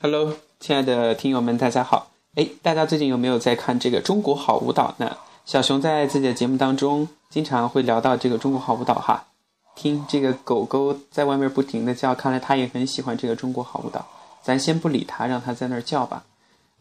Hello，亲爱的听友们，大家好。哎，大家最近有没有在看这个《中国好舞蹈》呢？小熊在自己的节目当中经常会聊到这个《中国好舞蹈》哈。听这个狗狗在外面不停的叫，看来它也很喜欢这个《中国好舞蹈》。咱先不理它，让它在那儿叫吧。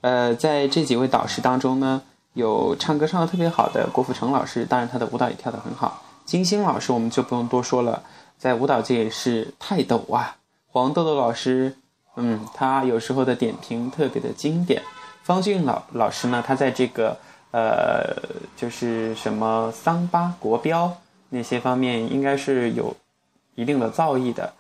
呃，在这几位导师当中呢，有唱歌唱的特别好的郭富城老师，当然他的舞蹈也跳得很好。金星老师我们就不用多说了，在舞蹈界也是泰斗啊。黄豆豆老师。嗯，他有时候的点评特别的经典。方俊老老师呢，他在这个呃，就是什么桑巴国标那些方面，应该是有一定的造诣的。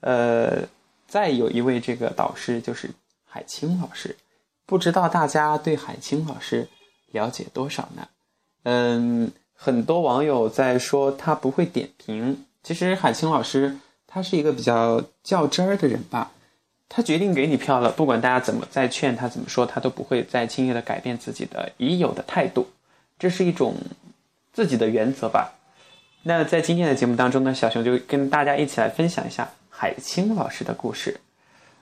呃，再有一位这个导师就是海清老师，不知道大家对海清老师了解多少呢？嗯，很多网友在说他不会点评，其实海清老师他是一个比较较真儿的人吧。他决定给你票了，不管大家怎么再劝他怎么说，他都不会再轻易的改变自己的已有的态度，这是一种自己的原则吧。那在今天的节目当中呢，小熊就跟大家一起来分享一下海清老师的故事。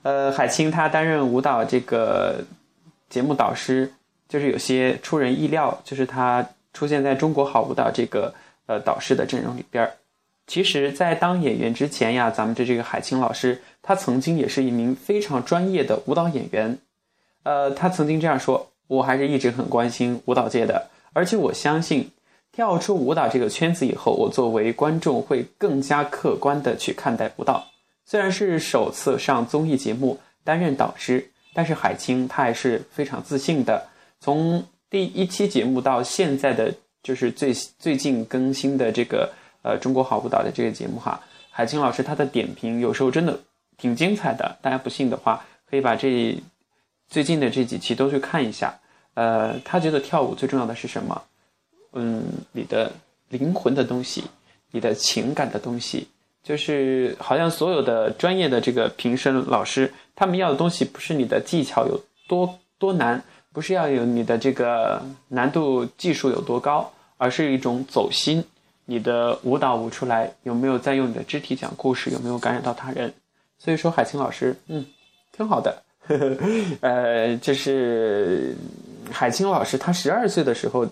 呃，海清他担任舞蹈这个节目导师，就是有些出人意料，就是他出现在中国好舞蹈这个呃导师的阵容里边儿。其实，在当演员之前呀，咱们的这个海清老师，他曾经也是一名非常专业的舞蹈演员。呃，他曾经这样说：“我还是一直很关心舞蹈界的，而且我相信，跳出舞蹈这个圈子以后，我作为观众会更加客观的去看待舞蹈。虽然是首次上综艺节目担任导师，但是海清他还是非常自信的。从第一期节目到现在的，就是最最近更新的这个。”呃，中国好舞蹈的这个节目哈，海清老师他的点评有时候真的挺精彩的。大家不信的话，可以把这最近的这几期都去看一下。呃，他觉得跳舞最重要的是什么？嗯，你的灵魂的东西，你的情感的东西，就是好像所有的专业的这个评审老师，他们要的东西不是你的技巧有多多难，不是要有你的这个难度技术有多高，而是一种走心。你的舞蹈舞出来有没有在用你的肢体讲故事？有没有感染到他人？所以说海清老师，嗯，挺好的。呃，就是海清老师，他十二岁的时候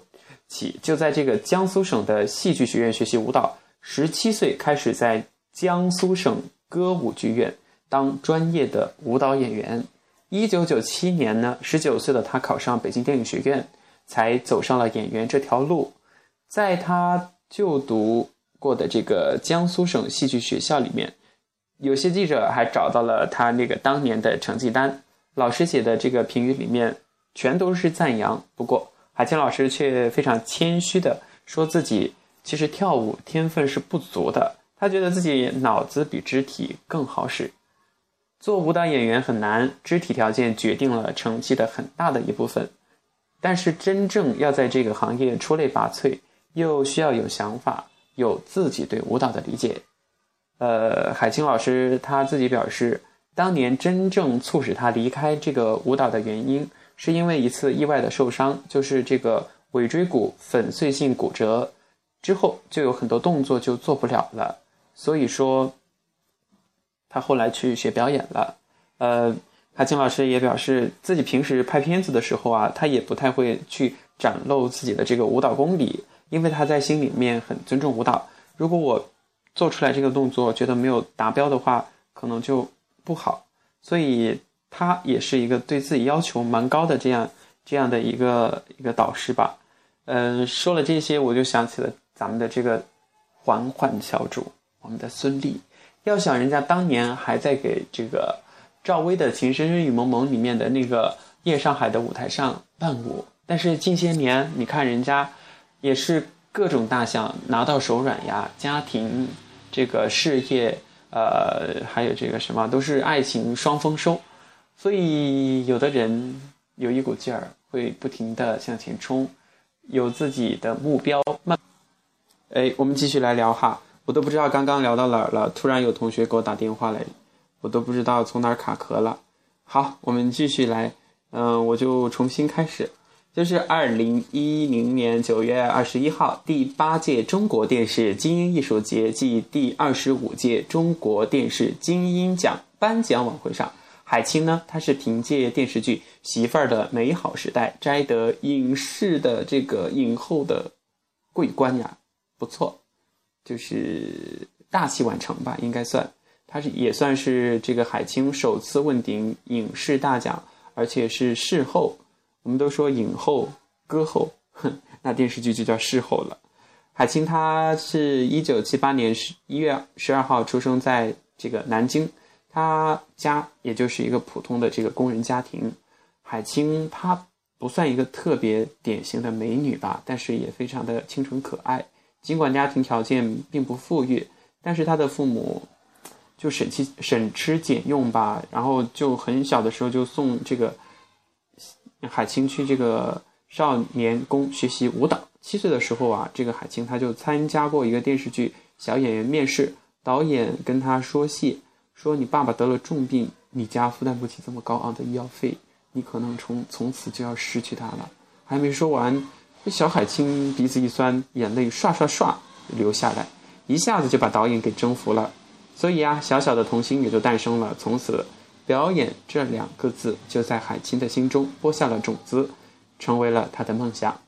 起就在这个江苏省的戏剧学院学习舞蹈，十七岁开始在江苏省歌舞剧院当专业的舞蹈演员。一九九七年呢，十九岁的他考上北京电影学院，才走上了演员这条路。在他就读过的这个江苏省戏剧学校里面，有些记者还找到了他那个当年的成绩单，老师写的这个评语里面全都是赞扬。不过海清老师却非常谦虚的说自己其实跳舞天分是不足的，他觉得自己脑子比肢体更好使。做舞蹈演员很难，肢体条件决定了成绩的很大的一部分，但是真正要在这个行业出类拔萃。又需要有想法，有自己对舞蹈的理解。呃，海清老师他自己表示，当年真正促使他离开这个舞蹈的原因，是因为一次意外的受伤，就是这个尾椎骨粉碎性骨折之后，就有很多动作就做不了了。所以说，他后来去学表演了。呃，海清老师也表示，自己平时拍片子的时候啊，他也不太会去展露自己的这个舞蹈功底。因为他在心里面很尊重舞蹈，如果我做出来这个动作觉得没有达标的话，可能就不好。所以他也是一个对自己要求蛮高的这样这样的一个一个导师吧。嗯，说了这些，我就想起了咱们的这个缓缓小主，我们的孙俪。要想人家当年还在给这个赵薇的《情深深雨蒙蒙》里面的那个夜上海的舞台上伴舞，但是近些年你看人家。也是各种大项拿到手软呀，家庭、这个事业，呃，还有这个什么，都是爱情双丰收。所以，有的人有一股劲儿，会不停的向前冲，有自己的目标。慢，哎，我们继续来聊哈，我都不知道刚刚聊到哪儿了，突然有同学给我打电话来，我都不知道从哪儿卡壳了。好，我们继续来，嗯，我就重新开始。就是二零一零年九月二十一号，第八届中国电视金鹰艺术节暨第二十五届中国电视金鹰奖颁奖晚会上，海清呢，她是凭借电视剧《媳妇儿的美好时代》摘得影视的这个影后的桂冠呀，不错，就是大器晚成吧，应该算。她是也算是这个海清首次问鼎影视大奖，而且是事后。我们都说影后、歌后，哼，那电视剧就叫视后了。海清她是一九七八年十一月十二号出生在这个南京。她家也就是一个普通的这个工人家庭，海清她不算一个特别典型的美女吧，但是也非常的清纯可爱。尽管家庭条件并不富裕，但是她的父母就省吃省吃俭用吧，然后就很小的时候就送这个海清去这个少年宫学习舞蹈。七岁的时候啊，这个海清她就参加过一个电视剧小演员面试，导演跟她说戏。说你爸爸得了重病，你家负担不起这么高昂的医药费，你可能从从此就要失去他了。还没说完，这小海清鼻子一酸，眼泪唰唰唰流下来，一下子就把导演给征服了。所以啊，小小的童心也就诞生了。从此，表演这两个字就在海清的心中播下了种子，成为了他的梦想。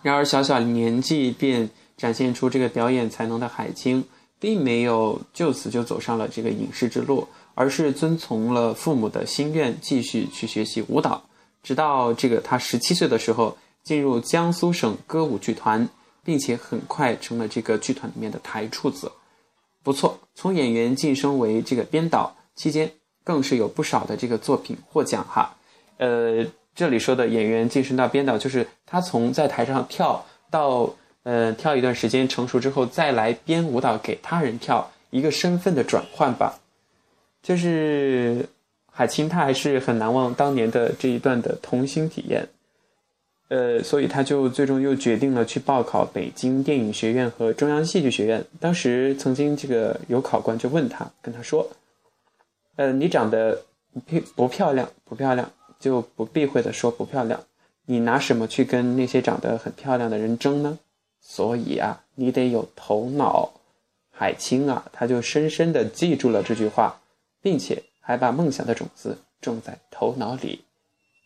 然而，小小年纪便展现出这个表演才能的海清。并没有就此就走上了这个影视之路，而是遵从了父母的心愿，继续去学习舞蹈，直到这个他十七岁的时候进入江苏省歌舞剧团，并且很快成了这个剧团里面的台柱子。不错，从演员晋升为这个编导期间，更是有不少的这个作品获奖哈。呃，这里说的演员晋升到编导，就是他从在台上跳到。呃，跳一段时间成熟之后，再来编舞蹈给他人跳，一个身份的转换吧。就是海清，他还是很难忘当年的这一段的童心体验。呃，所以他就最终又决定了去报考北京电影学院和中央戏剧学院。当时曾经这个有考官就问他，跟他说：“呃，你长得不不漂亮，不漂亮，就不避讳的说不漂亮。你拿什么去跟那些长得很漂亮的人争呢？”所以啊，你得有头脑。海清啊，他就深深的记住了这句话，并且还把梦想的种子种在头脑里。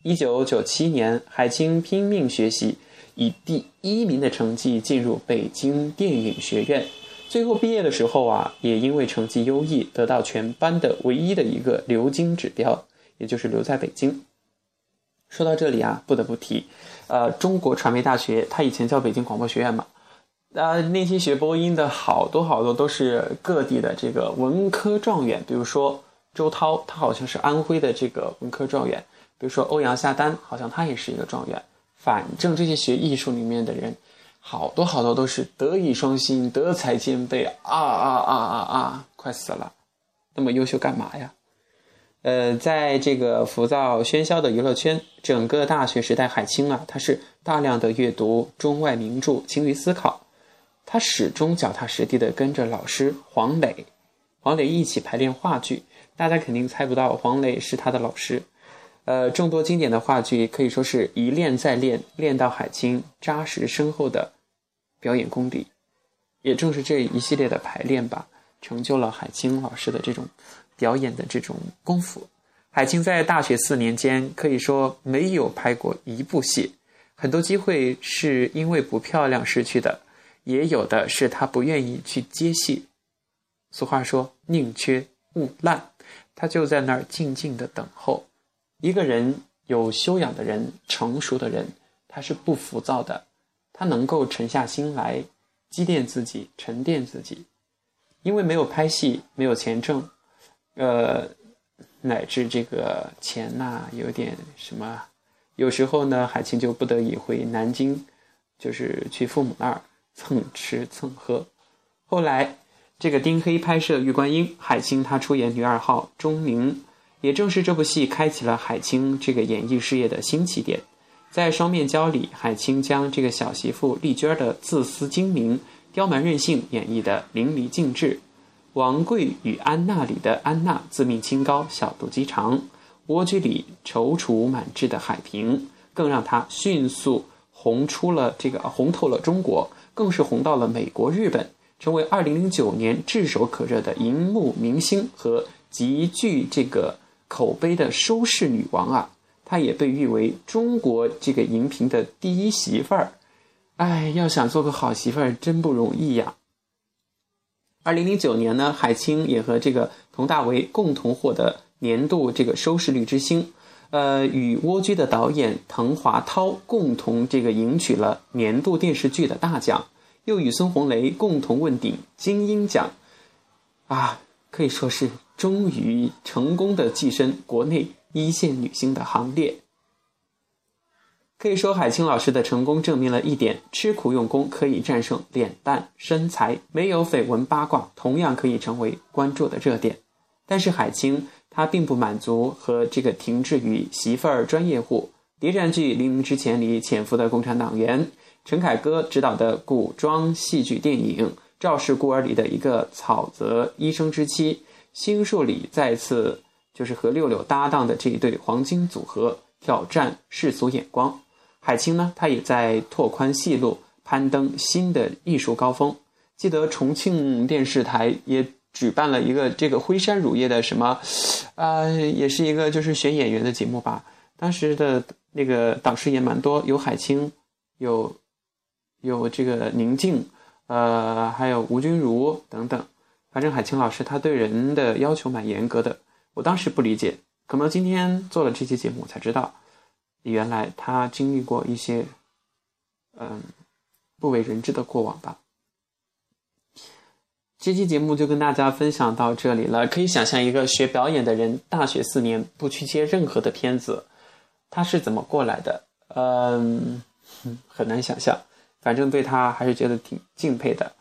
一九九七年，海清拼命学习，以第一名的成绩进入北京电影学院。最后毕业的时候啊，也因为成绩优异，得到全班的唯一的一个留京指标，也就是留在北京。说到这里啊，不得不提，呃，中国传媒大学，它以前叫北京广播学院嘛。呃，那些学播音的好多好多都是各地的这个文科状元，比如说周涛，他好像是安徽的这个文科状元；比如说欧阳夏丹，好像他也是一个状元。反正这些学艺术里面的人，好多好多都是德艺双馨、德才兼备啊啊啊啊啊！快死了，那么优秀干嘛呀？呃，在这个浮躁喧嚣的娱乐圈，整个大学时代，海清啊，他是大量的阅读中外名著，勤于思考。他始终脚踏实地的跟着老师黄磊，黄磊一起排练话剧。大家肯定猜不到黄磊是他的老师。呃，众多经典的话剧可以说是一练再练，练到海清扎实深厚的表演功底。也正是这一系列的排练吧，成就了海清老师的这种表演的这种功夫。海清在大学四年间可以说没有拍过一部戏，很多机会是因为不漂亮失去的。也有的是他不愿意去接戏。俗话说“宁缺毋滥”，他就在那儿静静的等候。一个人有修养的人、成熟的人，他是不浮躁的，他能够沉下心来，积淀自己，沉淀自己。因为没有拍戏，没有钱挣，呃，乃至这个钱呐，有点什么，有时候呢，海清就不得已回南京，就是去父母那儿。蹭吃蹭喝，后来这个丁黑拍摄《玉观音》，海清她出演女二号钟宁，也正是这部戏开启了海清这个演艺事业的新起点。在《双面胶》里，海清将这个小媳妇丽娟的自私精明、刁蛮任性演绎的淋漓尽致；《王贵与安娜》里的安娜自命清高、小肚鸡肠；《蜗居》里踌躇满志的海平，更让她迅速红出了这个红透了中国。更是红到了美国、日本，成为2009年炙手可热的荧幕明星和极具这个口碑的收视女王啊，她也被誉为中国这个荧屏的第一媳妇儿。哎，要想做个好媳妇儿真不容易呀。二零零九年呢，海清也和这个佟大为共同获得年度这个收视率之星，呃，与蜗居的导演滕华涛共同这个赢取了年度电视剧的大奖，又与孙红雷共同问鼎金鹰奖，啊，可以说是终于成功的跻身国内一线女星的行列。可以说，海清老师的成功证明了一点：吃苦用功可以战胜脸蛋、身材，没有绯闻八卦，同样可以成为关注的热点。但是，海清她并不满足和这个停滞于媳妇儿专业户。谍战剧《黎明之前》里潜伏的共产党员，陈凯歌执导的古装戏剧电影《赵氏孤儿》里的一个草泽医生之妻，新树里再次就是和六六搭档的这一对黄金组合，挑战世俗眼光。海清呢，她也在拓宽戏路，攀登新的艺术高峰。记得重庆电视台也举办了一个这个辉山乳业的什么，啊，也是一个就是选演员的节目吧。当时的那个导师也蛮多，有海清，有有这个宁静，呃，还有吴君如等等。反正海清老师他对人的要求蛮严格的，我当时不理解，可能今天做了这期节目才知道。原来他经历过一些，嗯，不为人知的过往吧。这期节目就跟大家分享到这里了。可以想象一个学表演的人，大学四年不去接任何的片子，他是怎么过来的？嗯，很难想象。反正对他还是觉得挺敬佩的。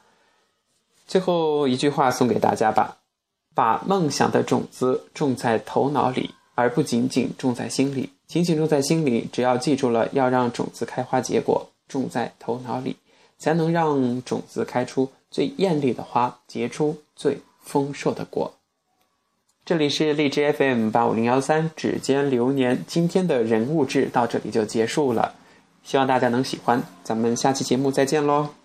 最后一句话送给大家吧：把梦想的种子种在头脑里，而不仅仅种在心里。仅仅种在心里，只要记住了要让种子开花结果，种在头脑里，才能让种子开出最艳丽的花，结出最丰硕的果。这里是荔枝 FM 八五零幺三指尖流年，今天的人物志到这里就结束了，希望大家能喜欢，咱们下期节目再见喽。